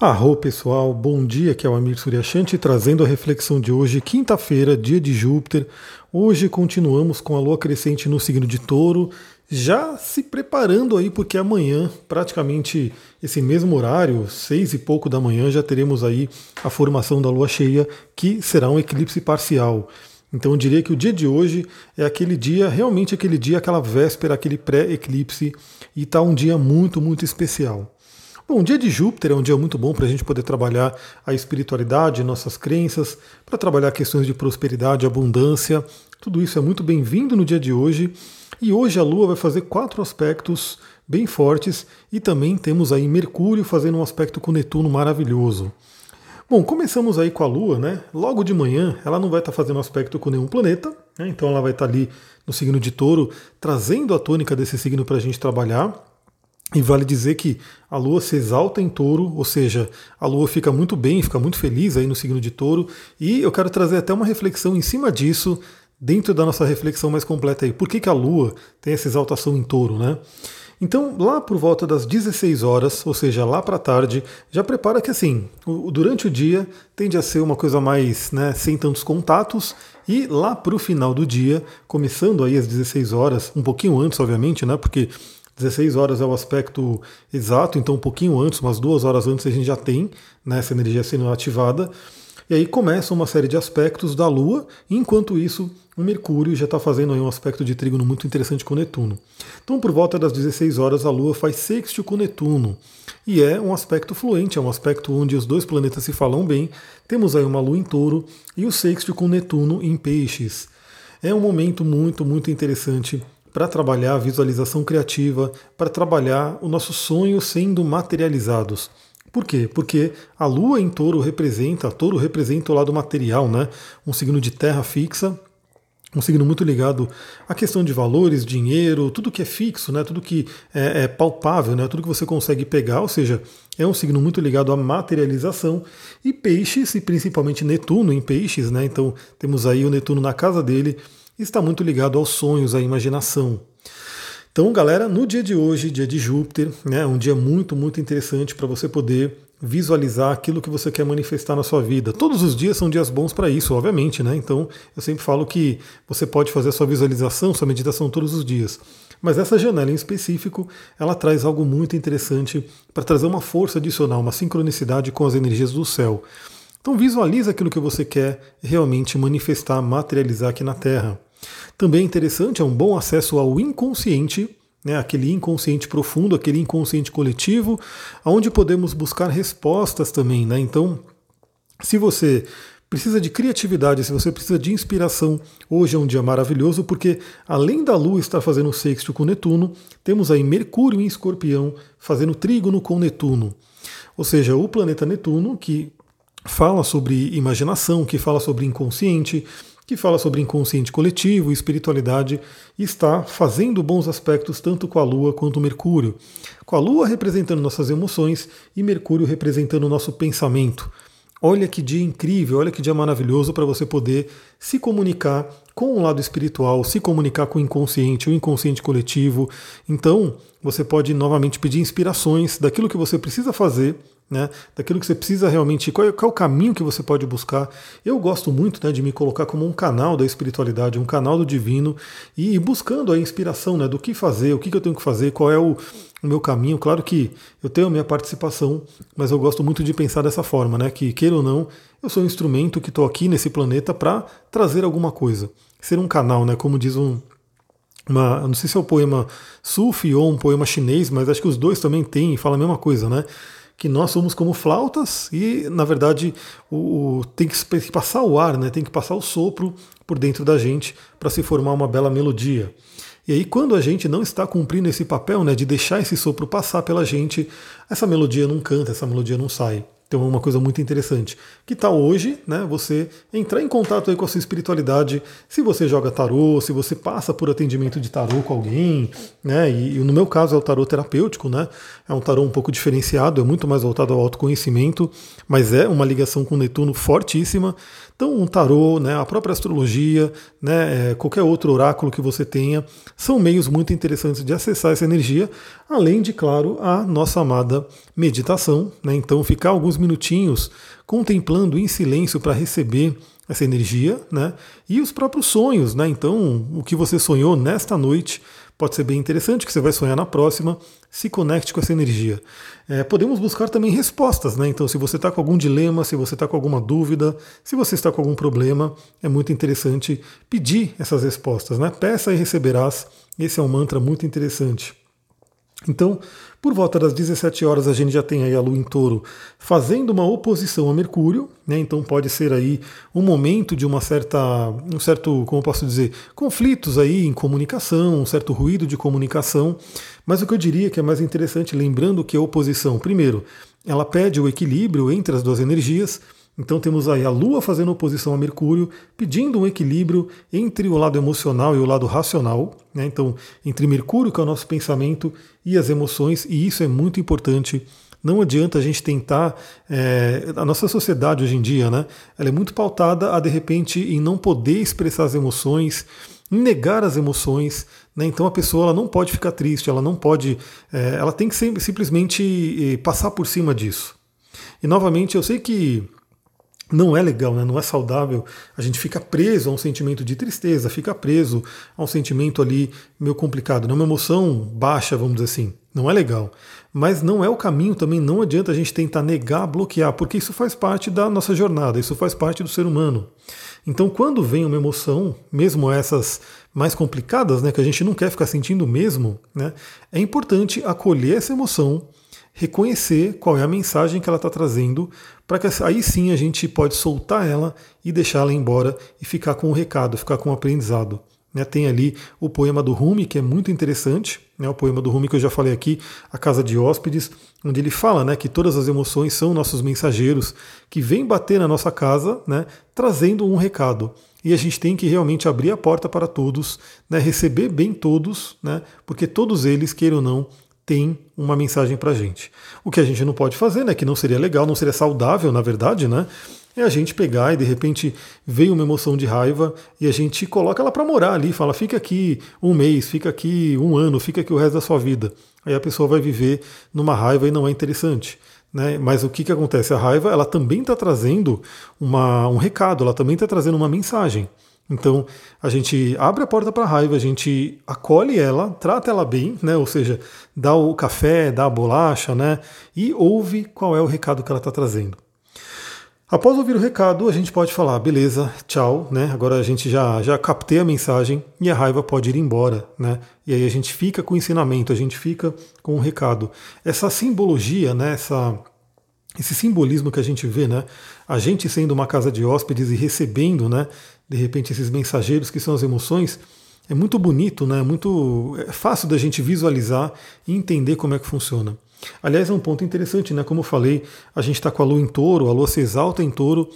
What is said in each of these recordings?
Arro pessoal, bom dia, aqui é o Amir Suryashanti trazendo a reflexão de hoje, quinta-feira, dia de Júpiter. Hoje continuamos com a lua crescente no signo de touro, já se preparando aí porque amanhã, praticamente esse mesmo horário, seis e pouco da manhã, já teremos aí a formação da lua cheia, que será um eclipse parcial. Então eu diria que o dia de hoje é aquele dia, realmente aquele dia, aquela véspera, aquele pré-eclipse, e está um dia muito, muito especial. Bom, o dia de Júpiter é um dia muito bom para a gente poder trabalhar a espiritualidade, nossas crenças, para trabalhar questões de prosperidade, abundância. Tudo isso é muito bem-vindo no dia de hoje. E hoje a Lua vai fazer quatro aspectos bem fortes e também temos aí Mercúrio fazendo um aspecto com Netuno maravilhoso. Bom, começamos aí com a Lua, né? Logo de manhã ela não vai estar tá fazendo aspecto com nenhum planeta, né? então ela vai estar tá ali no signo de Touro, trazendo a tônica desse signo para a gente trabalhar. E vale dizer que a Lua se exalta em touro, ou seja, a Lua fica muito bem, fica muito feliz aí no signo de touro. E eu quero trazer até uma reflexão em cima disso, dentro da nossa reflexão mais completa aí. Por que, que a Lua tem essa exaltação em touro, né? Então, lá por volta das 16 horas, ou seja, lá para tarde, já prepara que assim, durante o dia tende a ser uma coisa mais, né, sem tantos contatos, e lá para o final do dia, começando aí às 16 horas, um pouquinho antes, obviamente, né, porque 16 horas é o aspecto exato, então um pouquinho antes, umas duas hores antes, a gente já tem né, essa energia sendo ativada. E aí começa uma série de aspectos da Lua, enquanto isso, o Mercúrio já está fazendo um aspecto de trígono muito interessante com Netuno. Então, por volta das 16 horas, a Lua faz sexto com Netuno. E é um aspecto fluente, é um aspecto onde os dois planetas se falam bem. Temos aí uma Lua em touro e o sexto com Netuno em peixes. É um momento muito, muito interessante para trabalhar a visualização criativa, para trabalhar o nosso sonho sendo materializados. Por quê? Porque a Lua em Touro representa, Touro representa o lado material, né? Um signo de terra fixa, um signo muito ligado à questão de valores, dinheiro, tudo que é fixo, né? Tudo que é, é palpável, né? Tudo que você consegue pegar, ou seja, é um signo muito ligado à materialização. E Peixes, e principalmente Netuno em Peixes, né? Então temos aí o Netuno na casa dele está muito ligado aos sonhos, à imaginação. Então, galera, no dia de hoje, dia de Júpiter, né, um dia muito, muito interessante para você poder visualizar aquilo que você quer manifestar na sua vida. Todos os dias são dias bons para isso, obviamente, né? Então, eu sempre falo que você pode fazer a sua visualização, sua meditação todos os dias. Mas essa janela em específico, ela traz algo muito interessante para trazer uma força adicional, uma sincronicidade com as energias do céu. Então visualize aquilo que você quer realmente manifestar, materializar aqui na Terra. Também é interessante, é um bom acesso ao inconsciente, né, aquele inconsciente profundo, aquele inconsciente coletivo, onde podemos buscar respostas também. Né? Então, se você precisa de criatividade, se você precisa de inspiração, hoje é um dia maravilhoso, porque além da Lua estar fazendo sexto com Netuno, temos aí Mercúrio em Escorpião fazendo trígono com Netuno. Ou seja, o planeta Netuno, que fala sobre imaginação, que fala sobre inconsciente, que fala sobre inconsciente coletivo, espiritualidade, e está fazendo bons aspectos tanto com a Lua quanto o Mercúrio. Com a Lua representando nossas emoções e Mercúrio representando o nosso pensamento. Olha que dia incrível, olha que dia maravilhoso para você poder se comunicar com o lado espiritual, se comunicar com o inconsciente, o inconsciente coletivo. Então, você pode novamente pedir inspirações daquilo que você precisa fazer né, daquilo que você precisa realmente, qual é, qual é, o caminho que você pode buscar. Eu gosto muito né, de me colocar como um canal da espiritualidade, um canal do divino, e ir buscando a inspiração né, do que fazer, o que, que eu tenho que fazer, qual é o, o, meu caminho. Claro que eu tenho a minha participação, mas eu gosto muito de pensar dessa forma, né, que queira ou não, eu sou um instrumento que estou aqui nesse planeta para trazer alguma coisa. Ser um canal, né, como diz um, uma, não sei se é o poema Sufi ou um poema chinês, mas acho que os dois também têm e falam a mesma coisa, né? Que nós somos como flautas e, na verdade, o, o, tem que passar o ar, né? tem que passar o sopro por dentro da gente para se formar uma bela melodia. E aí, quando a gente não está cumprindo esse papel né, de deixar esse sopro passar pela gente, essa melodia não canta, essa melodia não sai. Então é uma coisa muito interessante. Que tal hoje, né, você entrar em contato aí com a sua espiritualidade, se você joga tarô, se você passa por atendimento de tarô com alguém, né, e, e no meu caso é o tarô terapêutico, né, é um tarô um pouco diferenciado, é muito mais voltado ao autoconhecimento, mas é uma ligação com Netuno fortíssima. Então, um tarô, né, a própria astrologia, né, é, qualquer outro oráculo que você tenha, são meios muito interessantes de acessar essa energia, além de, claro, a nossa amada meditação. Né, então, ficar alguns minutinhos contemplando em silêncio para receber essa energia, né, e os próprios sonhos. Né, então, o que você sonhou nesta noite pode ser bem interessante, que você vai sonhar na próxima, se conecte com essa energia. É, podemos buscar também respostas, né? Então, se você está com algum dilema, se você está com alguma dúvida, se você está com algum problema, é muito interessante pedir essas respostas, né? Peça e receberás. Esse é um mantra muito interessante. Então, por volta das 17 horas a gente já tem aí a Lua em Touro fazendo uma oposição a Mercúrio, né? Então pode ser aí um momento de uma certa, um certo, como posso dizer, conflitos aí em comunicação, um certo ruído de comunicação. Mas o que eu diria que é mais interessante, lembrando que a oposição, primeiro, ela pede o equilíbrio entre as duas energias. Então temos aí a Lua fazendo oposição a Mercúrio, pedindo um equilíbrio entre o lado emocional e o lado racional. Né? Então, entre Mercúrio, que é o nosso pensamento, e as emoções, e isso é muito importante. Não adianta a gente tentar. É, a nossa sociedade hoje em dia, né? Ela é muito pautada a de repente em não poder expressar as emoções, em negar as emoções. Né? Então a pessoa ela não pode ficar triste, ela não pode. É, ela tem que sempre, simplesmente eh, passar por cima disso. E novamente, eu sei que não é legal, né? não é saudável. A gente fica preso a um sentimento de tristeza, fica preso a um sentimento ali meio complicado, né? uma emoção baixa, vamos dizer assim. Não é legal. Mas não é o caminho também, não adianta a gente tentar negar, bloquear, porque isso faz parte da nossa jornada, isso faz parte do ser humano. Então, quando vem uma emoção, mesmo essas mais complicadas, né, que a gente não quer ficar sentindo mesmo, né, é importante acolher essa emoção, reconhecer qual é a mensagem que ela está trazendo, para que aí sim a gente pode soltar ela e deixá-la embora e ficar com o recado, ficar com o aprendizado. Né, tem ali o poema do Rumi, que é muito interessante, né, o poema do Rumi que eu já falei aqui, A Casa de Hóspedes, onde ele fala né, que todas as emoções são nossos mensageiros que vêm bater na nossa casa, né, trazendo um recado. E a gente tem que realmente abrir a porta para todos, né, receber bem todos, né, porque todos eles, queiram ou não, tem uma mensagem para gente. O que a gente não pode fazer, né, que não seria legal, não seria saudável, na verdade, né, é a gente pegar e de repente veio uma emoção de raiva e a gente coloca ela para morar ali, fala, fica aqui um mês, fica aqui um ano, fica aqui o resto da sua vida. Aí a pessoa vai viver numa raiva e não é interessante. Né? Mas o que, que acontece? A raiva ela também está trazendo uma, um recado, ela também está trazendo uma mensagem. Então a gente abre a porta para a raiva, a gente acolhe ela, trata ela bem, né? ou seja, dá o café, dá a bolacha, né? e ouve qual é o recado que ela está trazendo. Após ouvir o recado, a gente pode falar, beleza, tchau, né? Agora a gente já, já captei a mensagem e a raiva pode ir embora, né? E aí a gente fica com o ensinamento, a gente fica com o recado. Essa simbologia, né? Essa, esse simbolismo que a gente vê, né? A gente sendo uma casa de hóspedes e recebendo, né? De repente esses mensageiros que são as emoções, é muito bonito, né? Muito é fácil da gente visualizar e entender como é que funciona. Aliás, é um ponto interessante, né? Como eu falei, a gente está com a lua em touro, a lua se exalta em touro,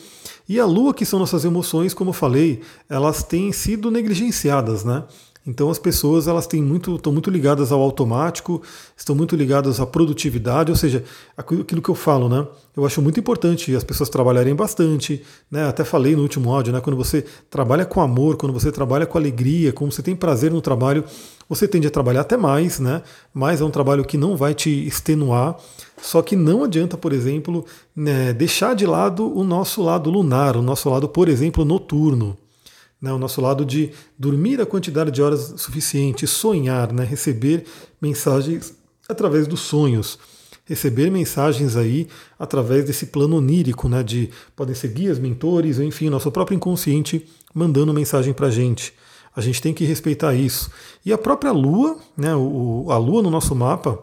e a lua, que são nossas emoções, como eu falei, elas têm sido negligenciadas, né? Então as pessoas elas têm muito, estão muito ligadas ao automático, estão muito ligadas à produtividade, ou seja, aquilo que eu falo, né? Eu acho muito importante as pessoas trabalharem bastante, né? Até falei no último áudio, né? Quando você trabalha com amor, quando você trabalha com alegria, quando você tem prazer no trabalho, você tende a trabalhar até mais, né? Mas é um trabalho que não vai te extenuar. Só que não adianta, por exemplo, né, deixar de lado o nosso lado lunar, o nosso lado, por exemplo, noturno né, o nosso lado de dormir a quantidade de horas suficiente, sonhar, né, receber mensagens através dos sonhos, receber mensagens aí através desse plano onírico, né, de podem ser guias, mentores, enfim, nosso próprio inconsciente mandando mensagem para a gente. A gente tem que respeitar isso. E a própria Lua, né, o, a Lua no nosso mapa,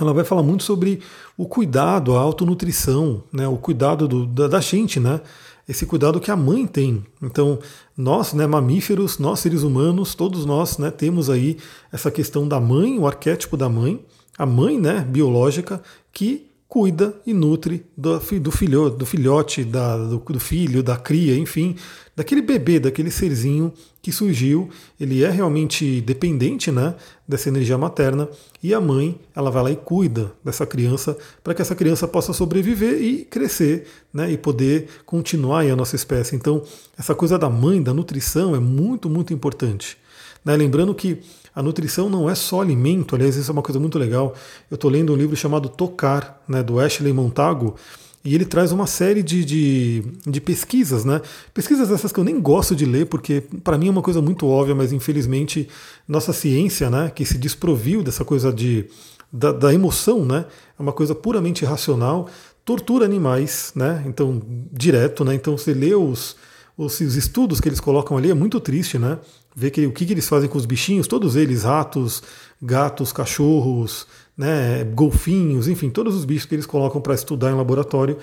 ela vai falar muito sobre o cuidado, a autonutrição, né, o cuidado do, da, da gente, né? esse cuidado que a mãe tem. Então, nós, né, mamíferos, nós seres humanos, todos nós, né, temos aí essa questão da mãe, o arquétipo da mãe, a mãe, né, biológica, que cuida e nutre do, do, filho, do filhote, da, do, do, filho, da cria, enfim, daquele bebê, daquele serzinho que surgiu. Ele é realmente dependente né, dessa energia materna e a mãe ela vai lá e cuida dessa criança para que essa criança possa sobreviver e crescer né, e poder continuar a nossa espécie. Então, essa coisa da mãe, da nutrição, é muito, muito importante. Né? Lembrando que a nutrição não é só alimento, aliás, isso é uma coisa muito legal. Eu estou lendo um livro chamado Tocar, né, do Ashley Montago, e ele traz uma série de, de, de, pesquisas, né? Pesquisas essas que eu nem gosto de ler, porque para mim é uma coisa muito óbvia, mas infelizmente nossa ciência, né, que se desproviu dessa coisa de, da, da emoção, né? É uma coisa puramente racional, tortura animais, né? Então, direto, né? Então você lê os, os, os estudos que eles colocam ali, é muito triste, né? Ver que, o que, que eles fazem com os bichinhos, todos eles, ratos, gatos, cachorros, né, golfinhos, enfim, todos os bichos que eles colocam para estudar em laboratório,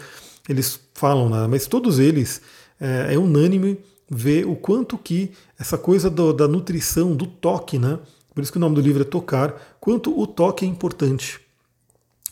eles falam, né, mas todos eles é, é unânime ver o quanto que essa coisa do, da nutrição, do toque, né, por isso que o nome do livro é Tocar, quanto o toque é importante.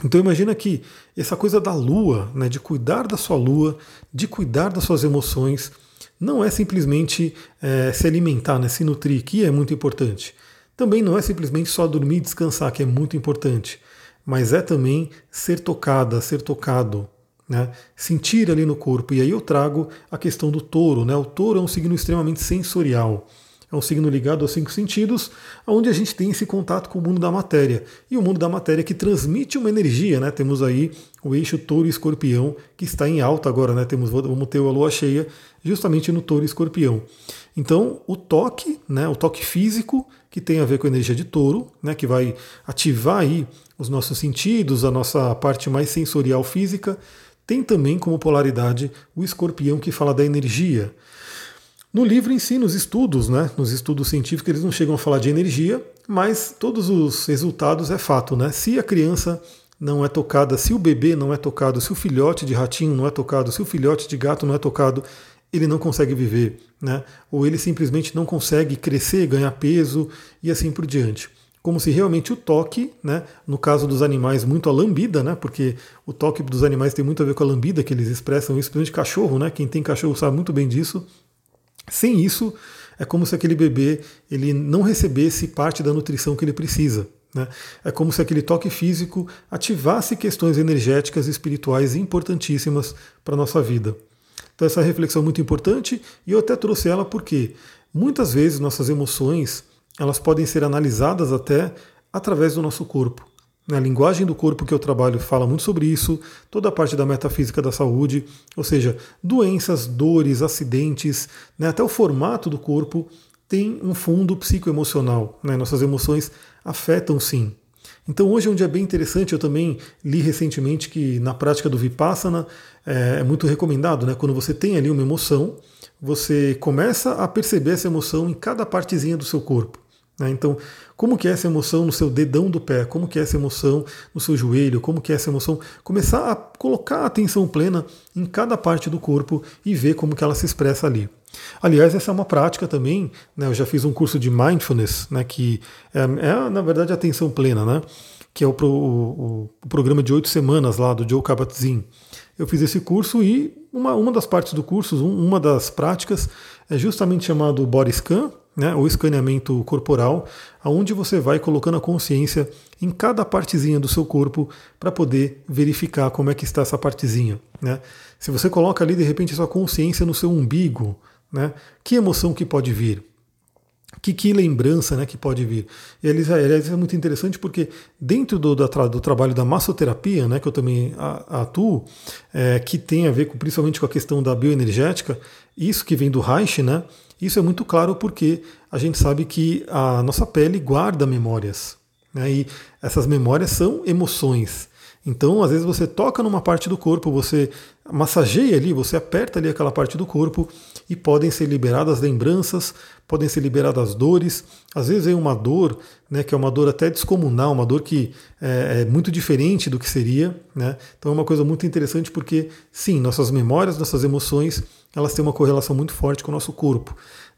Então imagina que essa coisa da lua, né, de cuidar da sua lua, de cuidar das suas emoções, não é simplesmente é, se alimentar, né, se nutrir, que é muito importante. Também não é simplesmente só dormir e descansar, que é muito importante. Mas é também ser tocada, ser tocado, né? sentir ali no corpo. E aí eu trago a questão do touro. Né? O touro é um signo extremamente sensorial é um signo ligado aos cinco sentidos, onde a gente tem esse contato com o mundo da matéria. E o mundo da matéria que transmite uma energia, né? Temos aí o eixo touro escorpião, que está em alta agora, né? Temos, vamos ter a lua cheia justamente no touro escorpião. Então, o toque, né? O toque físico, que tem a ver com a energia de touro, né? Que vai ativar aí os nossos sentidos, a nossa parte mais sensorial física. Tem também como polaridade o escorpião que fala da energia. No livro em si, nos estudos, né, nos estudos científicos, eles não chegam a falar de energia, mas todos os resultados é fato. Né? Se a criança não é tocada, se o bebê não é tocado, se o filhote de ratinho não é tocado, se o filhote de gato não é tocado, ele não consegue viver, né? ou ele simplesmente não consegue crescer, ganhar peso e assim por diante. Como se realmente o toque, né, no caso dos animais, muito a lambida, né, porque o toque dos animais tem muito a ver com a lambida que eles expressam, principalmente cachorro, né, quem tem cachorro sabe muito bem disso, sem isso, é como se aquele bebê ele não recebesse parte da nutrição que ele precisa. Né? É como se aquele toque físico ativasse questões energéticas e espirituais importantíssimas para a nossa vida. Então, essa reflexão é muito importante e eu até trouxe ela porque muitas vezes nossas emoções elas podem ser analisadas até através do nosso corpo. A linguagem do corpo que eu trabalho fala muito sobre isso, toda a parte da metafísica da saúde, ou seja, doenças, dores, acidentes, né, até o formato do corpo tem um fundo psicoemocional. Né, nossas emoções afetam sim. Então hoje é um dia bem interessante, eu também li recentemente que na prática do Vipassana é, é muito recomendado, né, quando você tem ali uma emoção, você começa a perceber essa emoção em cada partezinha do seu corpo. Né? Então, como que é essa emoção no seu dedão do pé? Como que é essa emoção no seu joelho? Como que é essa emoção? Começar a colocar a atenção plena em cada parte do corpo e ver como que ela se expressa ali. Aliás, essa é uma prática também, né? eu já fiz um curso de Mindfulness, né? que é, é na verdade atenção plena, né? que é o, o, o programa de oito semanas lá do Joe Kabat-Zinn. Eu fiz esse curso e uma, uma das partes do curso, uma das práticas, é justamente chamado Body Scan, né, o escaneamento corporal, aonde você vai colocando a consciência em cada partezinha do seu corpo para poder verificar como é que está essa partezinha. Né? Se você coloca ali de repente a sua consciência no seu umbigo, né, que emoção que pode vir? Que, que lembrança né, que pode vir? E aliás, é muito interessante porque dentro do, do, do trabalho da massoterapia, né, que eu também atuo, é, que tem a ver com, principalmente com a questão da bioenergética, isso que vem do Reich, né, isso é muito claro porque a gente sabe que a nossa pele guarda memórias. Né? E essas memórias são emoções. Então, às vezes você toca numa parte do corpo, você massageia ali, você aperta ali aquela parte do corpo e podem ser liberadas lembranças, podem ser liberadas dores. Às vezes vem uma dor, né, que é uma dor até descomunal, uma dor que é, é muito diferente do que seria. Né? Então é uma coisa muito interessante porque, sim, nossas memórias, nossas emoções, elas têm uma correlação muito forte com o nosso corpo.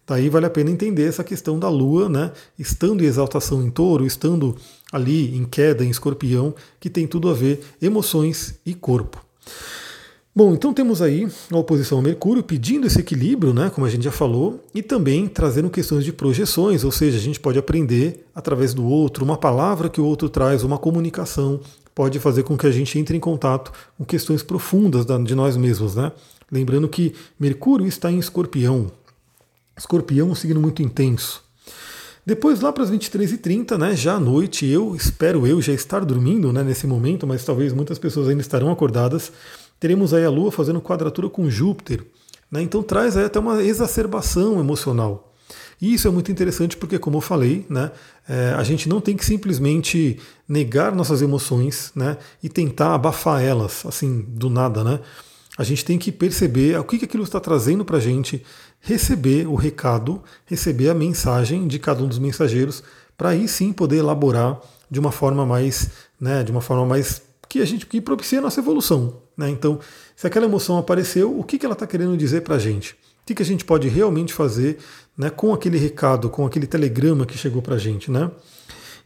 Daí vale a pena entender essa questão da Lua, né? Estando em exaltação em touro, estando ali em queda em escorpião, que tem tudo a ver emoções e corpo. Bom, então temos aí a oposição ao Mercúrio pedindo esse equilíbrio, né, como a gente já falou, e também trazendo questões de projeções, ou seja, a gente pode aprender através do outro, uma palavra que o outro traz, uma comunicação, pode fazer com que a gente entre em contato com questões profundas de nós mesmos, né? Lembrando que Mercúrio está em Escorpião. Escorpião é um signo muito intenso. Depois, lá para as 23h30, né, já à noite, eu espero eu já estar dormindo né, nesse momento, mas talvez muitas pessoas ainda estarão acordadas teremos aí a Lua fazendo quadratura com Júpiter. Né? Então traz aí até uma exacerbação emocional. E isso é muito interessante porque, como eu falei, né, é, a gente não tem que simplesmente negar nossas emoções né, e tentar abafar elas, assim, do nada. Né? A gente tem que perceber o que, que aquilo está trazendo para a gente, receber o recado, receber a mensagem de cada um dos mensageiros, para aí sim poder elaborar de uma forma mais, né, de uma forma mais que a gente que propicia a nossa evolução. Né? Então, se aquela emoção apareceu, o que, que ela está querendo dizer para a gente? O que, que a gente pode realmente fazer né, com aquele recado, com aquele telegrama que chegou para a gente? Né?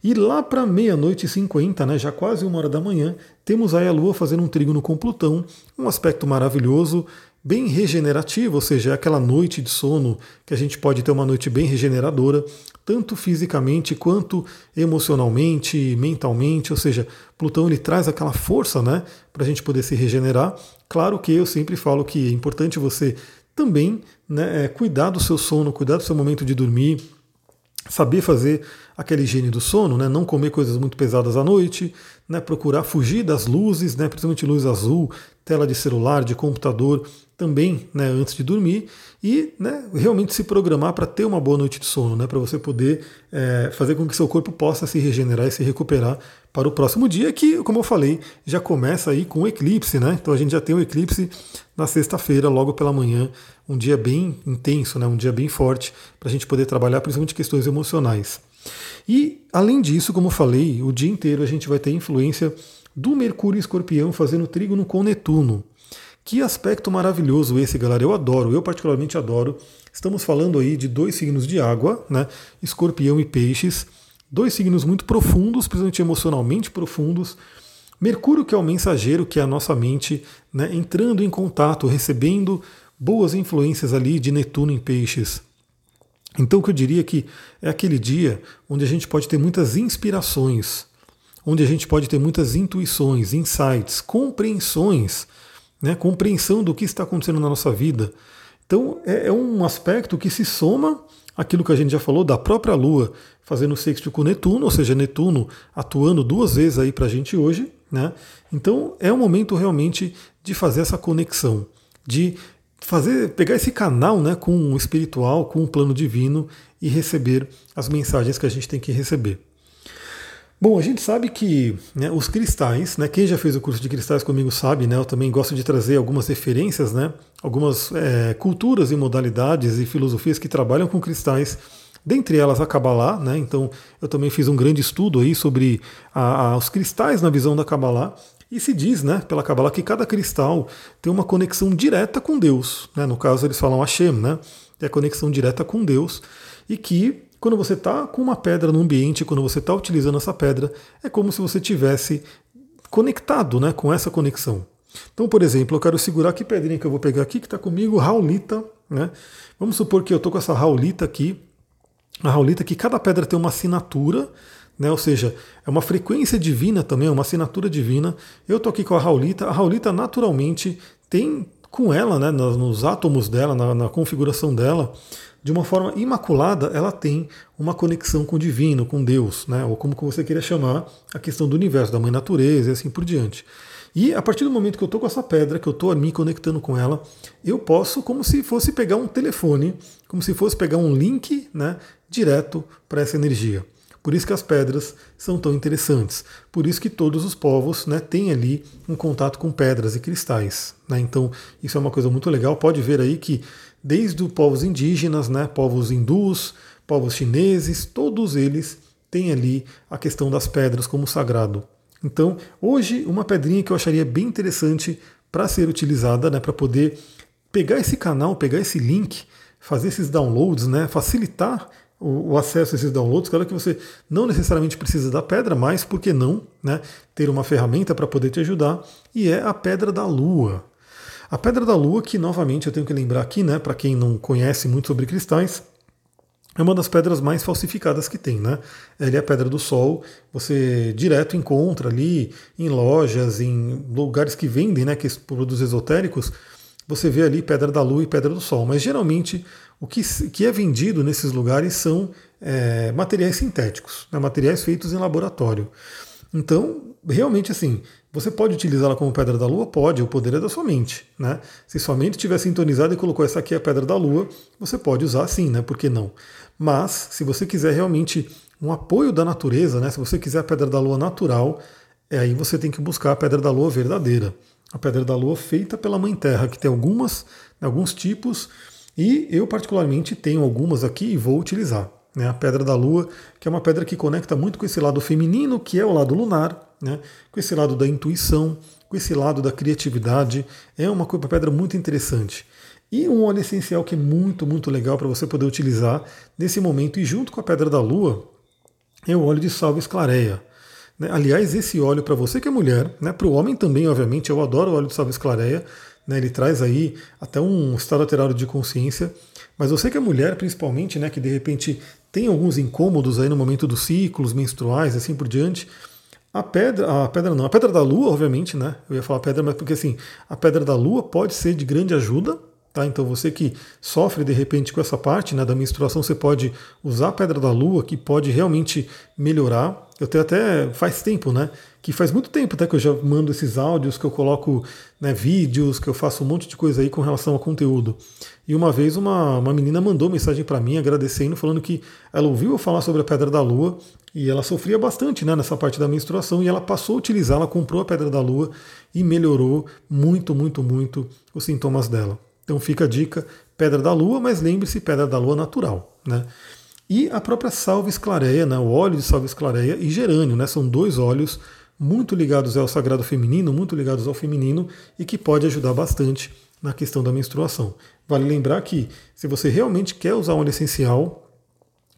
E lá para meia-noite e cinquenta, né, já quase uma hora da manhã, temos aí a Lua fazendo um trígono com Plutão, um aspecto maravilhoso, bem regenerativo, ou seja, é aquela noite de sono que a gente pode ter uma noite bem regeneradora, tanto fisicamente quanto emocionalmente, mentalmente, ou seja, Plutão ele traz aquela força, né, para a gente poder se regenerar. Claro que eu sempre falo que é importante você também né, é, cuidar do seu sono, cuidar do seu momento de dormir, saber fazer aquela higiene do sono, né? não comer coisas muito pesadas à noite, né? procurar fugir das luzes, né? principalmente luz azul, tela de celular, de computador, também né, antes de dormir e né, realmente se programar para ter uma boa noite de sono, né, para você poder é, fazer com que seu corpo possa se regenerar e se recuperar para o próximo dia, que, como eu falei, já começa aí com o eclipse, né? Então a gente já tem o eclipse na sexta-feira, logo pela manhã, um dia bem intenso, né, um dia bem forte, para a gente poder trabalhar principalmente questões emocionais. E, além disso, como eu falei, o dia inteiro a gente vai ter influência do Mercúrio Escorpião fazendo trígono com Netuno. Que aspecto maravilhoso esse, galera. Eu adoro, eu particularmente adoro. Estamos falando aí de dois signos de água, né? Escorpião e peixes. Dois signos muito profundos, principalmente emocionalmente profundos. Mercúrio, que é o mensageiro, que é a nossa mente, né? entrando em contato, recebendo boas influências ali de Netuno em peixes. Então, o que eu diria que é aquele dia onde a gente pode ter muitas inspirações, onde a gente pode ter muitas intuições, insights, compreensões né, compreensão do que está acontecendo na nossa vida. Então é, é, um aspecto que se soma aquilo que a gente já falou da própria Lua fazendo sexto com Netuno, ou seja, Netuno atuando duas vezes aí para a gente hoje. Né? Então é um momento realmente de fazer essa conexão, de fazer pegar esse canal né, com o espiritual, com o plano divino e receber as mensagens que a gente tem que receber. Bom, a gente sabe que né, os cristais, né, quem já fez o curso de cristais comigo sabe, né, eu também gosto de trazer algumas referências, né, algumas é, culturas e modalidades e filosofias que trabalham com cristais, dentre elas a Kabbalah, né, então eu também fiz um grande estudo aí sobre a, a, os cristais na visão da Kabbalah, e se diz, né, pela Kabbalah, que cada cristal tem uma conexão direta com Deus, né, no caso eles falam Hashem, né, é a conexão direta com Deus, e que quando você está com uma pedra no ambiente, quando você está utilizando essa pedra, é como se você tivesse conectado né, com essa conexão. Então, por exemplo, eu quero segurar que pedrinha que eu vou pegar aqui, que está comigo, Raulita. Né? Vamos supor que eu estou com essa Raulita aqui. A Raulita que cada pedra tem uma assinatura, né? ou seja, é uma frequência divina também, é uma assinatura divina. Eu estou aqui com a Raulita. A Raulita naturalmente tem com ela, né, nos átomos dela, na, na configuração dela, de uma forma imaculada, ela tem uma conexão com o divino, com Deus, né? ou como você queira chamar, a questão do universo, da mãe natureza e assim por diante. E a partir do momento que eu estou com essa pedra, que eu estou me conectando com ela, eu posso, como se fosse pegar um telefone, como se fosse pegar um link né, direto para essa energia. Por isso que as pedras são tão interessantes. Por isso que todos os povos né, têm ali um contato com pedras e cristais. Né? Então, isso é uma coisa muito legal. Pode ver aí que desde os povos indígenas, né, povos hindus, povos chineses, todos eles têm ali a questão das pedras como sagrado. Então, hoje, uma pedrinha que eu acharia bem interessante para ser utilizada, né, para poder pegar esse canal, pegar esse link, fazer esses downloads, né, facilitar o, o, acesso a esses downloads, claro que você não necessariamente precisa da pedra, mas por que não né, ter uma ferramenta para poder te ajudar? E é a pedra da lua. A pedra da lua, que novamente eu tenho que lembrar aqui, né, para quem não conhece muito sobre cristais, é uma das pedras mais falsificadas que tem, né? Ela é a pedra do sol, você direto encontra ali em lojas, em lugares que vendem, né, que produtos esotéricos, você vê ali pedra da lua e pedra do sol. Mas geralmente o que, que é vendido nesses lugares são é, materiais sintéticos, né, materiais feitos em laboratório. Então, realmente assim, você pode utilizá-la como pedra da lua? Pode, o poder é da sua mente. Né? Se sua mente estiver sintonizada e colocou essa aqui é a pedra da lua, você pode usar sim, né? Por que não? Mas, se você quiser realmente um apoio da natureza, né? se você quiser a pedra da lua natural, é aí você tem que buscar a pedra da lua verdadeira. A pedra da lua feita pela Mãe Terra, que tem algumas, alguns tipos, e eu particularmente tenho algumas aqui e vou utilizar. Né? A pedra da lua, que é uma pedra que conecta muito com esse lado feminino, que é o lado lunar, né? com esse lado da intuição, com esse lado da criatividade. É uma, pedra muito interessante. E um óleo essencial que é muito, muito legal para você poder utilizar nesse momento, e junto com a pedra da lua, é o óleo de salve esclareia. Né? Aliás, esse óleo para você que é mulher, né? para o homem também, obviamente, eu adoro o óleo de salve esclareia, né? ele traz aí até um estado alterado de consciência. Mas você que é mulher, principalmente, né, que de repente tem alguns incômodos aí no momento dos ciclos menstruais, assim por diante, a pedra, a pedra não, a pedra da lua, obviamente, né? Eu ia falar pedra, mas porque assim, a pedra da lua pode ser de grande ajuda, tá? Então você que sofre de repente com essa parte né, da menstruação, você pode usar a pedra da lua, que pode realmente melhorar. Eu tenho até faz tempo, né? Que faz muito tempo até que eu já mando esses áudios, que eu coloco né, vídeos, que eu faço um monte de coisa aí com relação ao conteúdo. E uma vez uma, uma menina mandou mensagem para mim agradecendo, falando que ela ouviu eu falar sobre a pedra da lua e ela sofria bastante né, nessa parte da menstruação e ela passou a utilizar, ela comprou a pedra da lua e melhorou muito, muito, muito os sintomas dela. Então fica a dica, pedra da lua, mas lembre-se, pedra da lua natural. Né? E a própria salve esclareia, né, o óleo de salve esclareia e gerânio, né, são dois óleos muito ligados ao sagrado feminino, muito ligados ao feminino e que pode ajudar bastante na questão da menstruação. Vale lembrar que se você realmente quer usar um óleo essencial,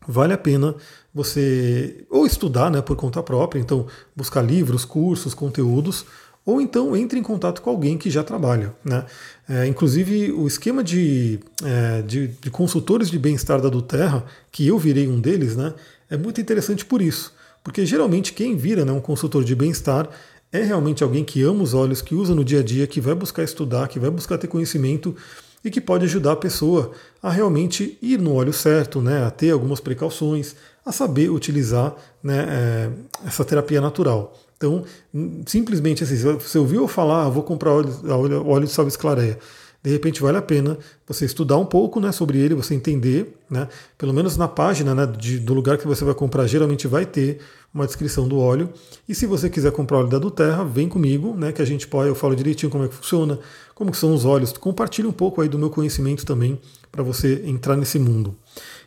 vale a pena você ou estudar né, por conta própria, então buscar livros, cursos, conteúdos, ou então entre em contato com alguém que já trabalha. Né? É, inclusive, o esquema de, é, de, de, consultores de bem-estar da Duterra, que eu virei um deles, né, é muito interessante por isso. Porque geralmente quem vira né, um consultor de bem-estar é realmente alguém que ama os olhos, que usa no dia a dia, que vai buscar estudar, que vai buscar ter conhecimento e que pode ajudar a pessoa a realmente ir no óleo certo, né, a ter algumas precauções, a saber utilizar né, é, essa terapia natural. Então, simplesmente assim, você ouviu falar, ah, vou comprar óleo, óleo de salve esclareia. De repente vale a pena você estudar um pouco né, sobre ele, você entender, né, pelo menos na página né, de, do lugar que você vai comprar, geralmente vai ter uma descrição do óleo. E se você quiser comprar óleo da Duterra, vem comigo, né, que a gente pode, eu falo direitinho como é que funciona, como que são os óleos, compartilhe um pouco aí do meu conhecimento também para você entrar nesse mundo.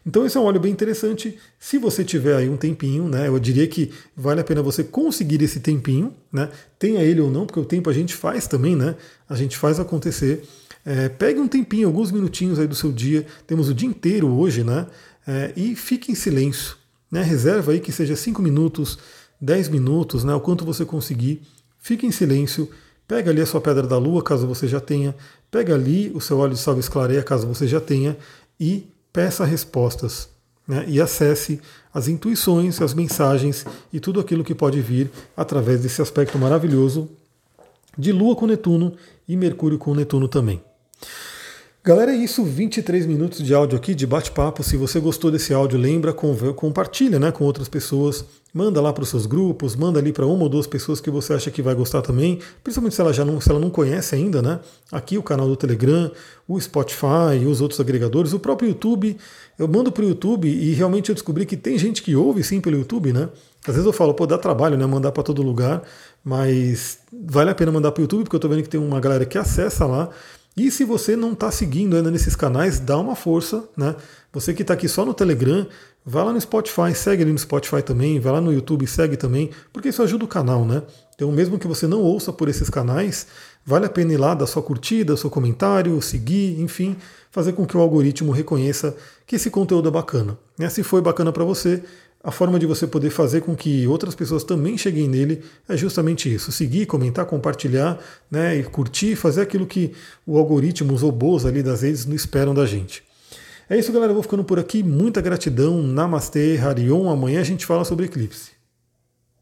Então esse é um óleo bem interessante. Se você tiver aí um tempinho, né, eu diria que vale a pena você conseguir esse tempinho, né, tenha ele ou não, porque o tempo a gente faz também, né, a gente faz acontecer. É, pegue um tempinho, alguns minutinhos aí do seu dia, temos o dia inteiro hoje, né, é, e fique em silêncio, né, reserva aí que seja 5 minutos, 10 minutos, né, o quanto você conseguir, fique em silêncio, pega ali a sua pedra da lua, caso você já tenha, pega ali o seu óleo de salve esclareia, caso você já tenha, e peça respostas né, e acesse as intuições, as mensagens e tudo aquilo que pode vir através desse aspecto maravilhoso de Lua com Netuno e Mercúrio com Netuno também. Galera, é isso, 23 minutos de áudio aqui, de bate-papo. Se você gostou desse áudio, lembra, compartilha né, com outras pessoas, manda lá para os seus grupos, manda ali para uma ou duas pessoas que você acha que vai gostar também, principalmente se ela já não, se ela não conhece ainda, né? Aqui o canal do Telegram, o Spotify os outros agregadores, o próprio YouTube. Eu mando para o YouTube e realmente eu descobri que tem gente que ouve sim pelo YouTube, né? Às vezes eu falo, pô, dá trabalho, né? Mandar para todo lugar, mas vale a pena mandar para o YouTube, porque eu estou vendo que tem uma galera que acessa lá. E se você não está seguindo ainda nesses canais, dá uma força, né? Você que está aqui só no Telegram, vai lá no Spotify, segue ali no Spotify também, vai lá no YouTube, segue também, porque isso ajuda o canal, né? Então, mesmo que você não ouça por esses canais, vale a pena ir lá dar sua curtida, seu comentário, seguir, enfim, fazer com que o algoritmo reconheça que esse conteúdo é bacana. Né? Se foi bacana para você, a forma de você poder fazer com que outras pessoas também cheguem nele é justamente isso: seguir, comentar, compartilhar, né, e curtir, fazer aquilo que o algoritmo, os robôs ali das redes não esperam da gente. É isso, galera. Eu vou ficando por aqui. Muita gratidão. Namastê, Harion. Amanhã a gente fala sobre eclipse.